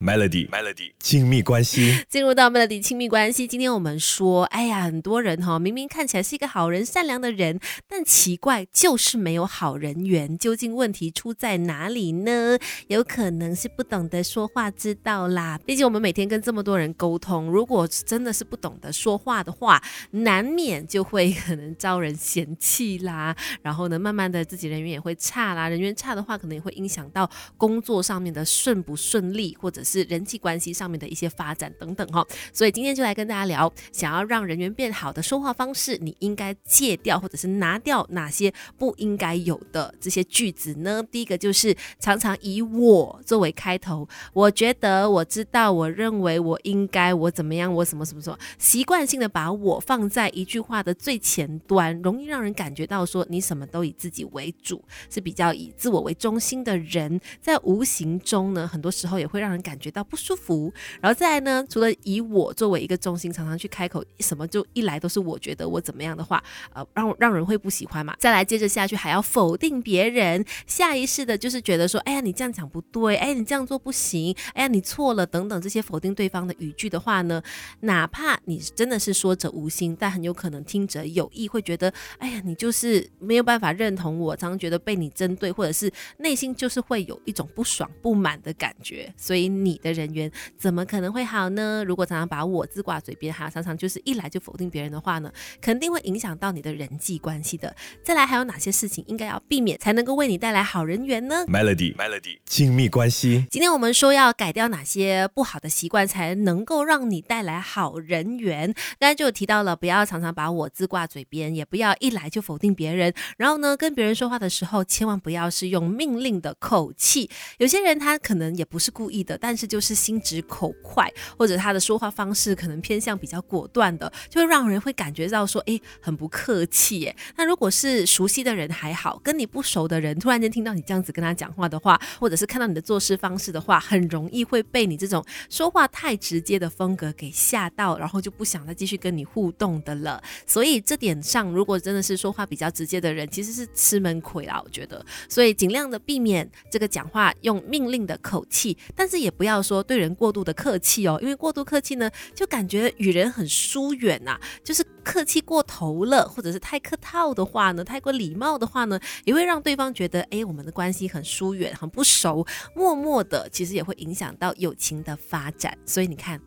Melody，Melody，亲密关系。进入到 Melody 亲密关系，今天我们说，哎呀，很多人哈，明明看起来是一个好人、善良的人，但奇怪就是没有好人缘。究竟问题出在哪里呢？有可能是不懂得说话之道啦。毕竟我们每天跟这么多人沟通，如果真的是不懂得说话的话，难免就会可能招人嫌弃啦。然后呢，慢慢的自己人缘也会差啦。人缘差的话，可能也会影响到工作上面的顺不顺利，或者是。人际关系上面的一些发展等等哈，所以今天就来跟大家聊，想要让人缘变好的说话方式，你应该戒掉或者是拿掉哪些不应该有的这些句子呢？第一个就是常常以我作为开头，我觉得我知道，我认为我应该我怎么样，我什么什么什么，习惯性的把我放在一句话的最前端，容易让人感觉到说你什么都以自己为主，是比较以自我为中心的人，在无形中呢，很多时候也会让人感。觉到不舒服，然后再来呢？除了以我作为一个中心，常常去开口，什么就一来都是我觉得我怎么样的话，呃，让让人会不喜欢嘛。再来接着下去还要否定别人，下意识的就是觉得说，哎呀，你这样讲不对，哎，你这样做不行，哎呀，你错了等等这些否定对方的语句的话呢，哪怕你真的是说者无心，但很有可能听者有意，会觉得，哎呀，你就是没有办法认同我，常常觉得被你针对，或者是内心就是会有一种不爽不满的感觉，所以你。你的人缘怎么可能会好呢？如果常常把我字挂嘴边，还常常就是一来就否定别人的话呢，肯定会影响到你的人际关系的。再来，还有哪些事情应该要避免，才能够为你带来好人缘呢？Melody，Melody，亲密关系。今天我们说要改掉哪些不好的习惯，才能够让你带来好人缘？刚才就有提到了，不要常常把我字挂嘴边，也不要一来就否定别人。然后呢，跟别人说话的时候，千万不要是用命令的口气。有些人他可能也不是故意的，但是。是就是心直口快，或者他的说话方式可能偏向比较果断的，就会让人会感觉到说，哎，很不客气耶。那如果是熟悉的人还好，跟你不熟的人，突然间听到你这样子跟他讲话的话，或者是看到你的做事方式的话，很容易会被你这种说话太直接的风格给吓到，然后就不想再继续跟你互动的了。所以这点上，如果真的是说话比较直接的人，其实是吃闷亏啦，我觉得。所以尽量的避免这个讲话用命令的口气，但是也不要。要说对人过度的客气哦，因为过度客气呢，就感觉与人很疏远呐。就是客气过头了，或者是太客套的话呢，太过礼貌的话呢，也会让对方觉得，哎，我们的关系很疏远，很不熟，默默的，其实也会影响到友情的发展。所以你看，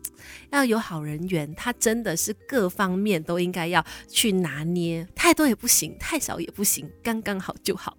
要有好人缘，他真的是各方面都应该要去拿捏，太多也不行，太少也不行，刚刚好就好。